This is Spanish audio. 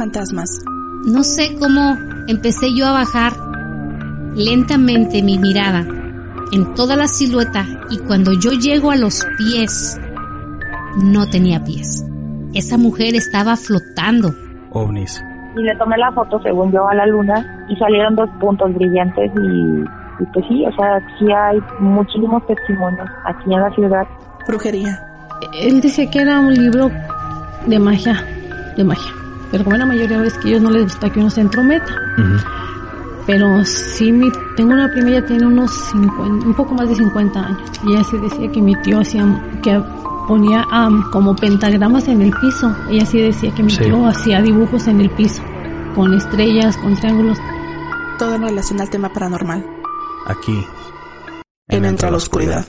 fantasmas. No sé cómo empecé yo a bajar lentamente mi mirada en toda la silueta y cuando yo llego a los pies, no tenía pies. Esa mujer estaba flotando. ovnis. Y le tomé la foto, según yo, a la luna y salieron dos puntos brillantes y, y pues sí, o sea, sí hay muchísimos testimonios aquí en la ciudad. Brujería. Él decía que era un libro de magia, de magia. Pero como la mayoría de veces que ellos no les gusta que uno se entrometa. Pero sí, mi, tengo una prima, ella tiene unos 50, un poco más de 50 años. Y ella sí decía que mi tío hacía, que ponía am, como pentagramas en el piso. Ella sí decía que mi Sí. tío hacía dibujos en el piso, con estrellas, con triángulos. Todo en relación al tema paranormal. Aquí. En Entra a la Oscuridad.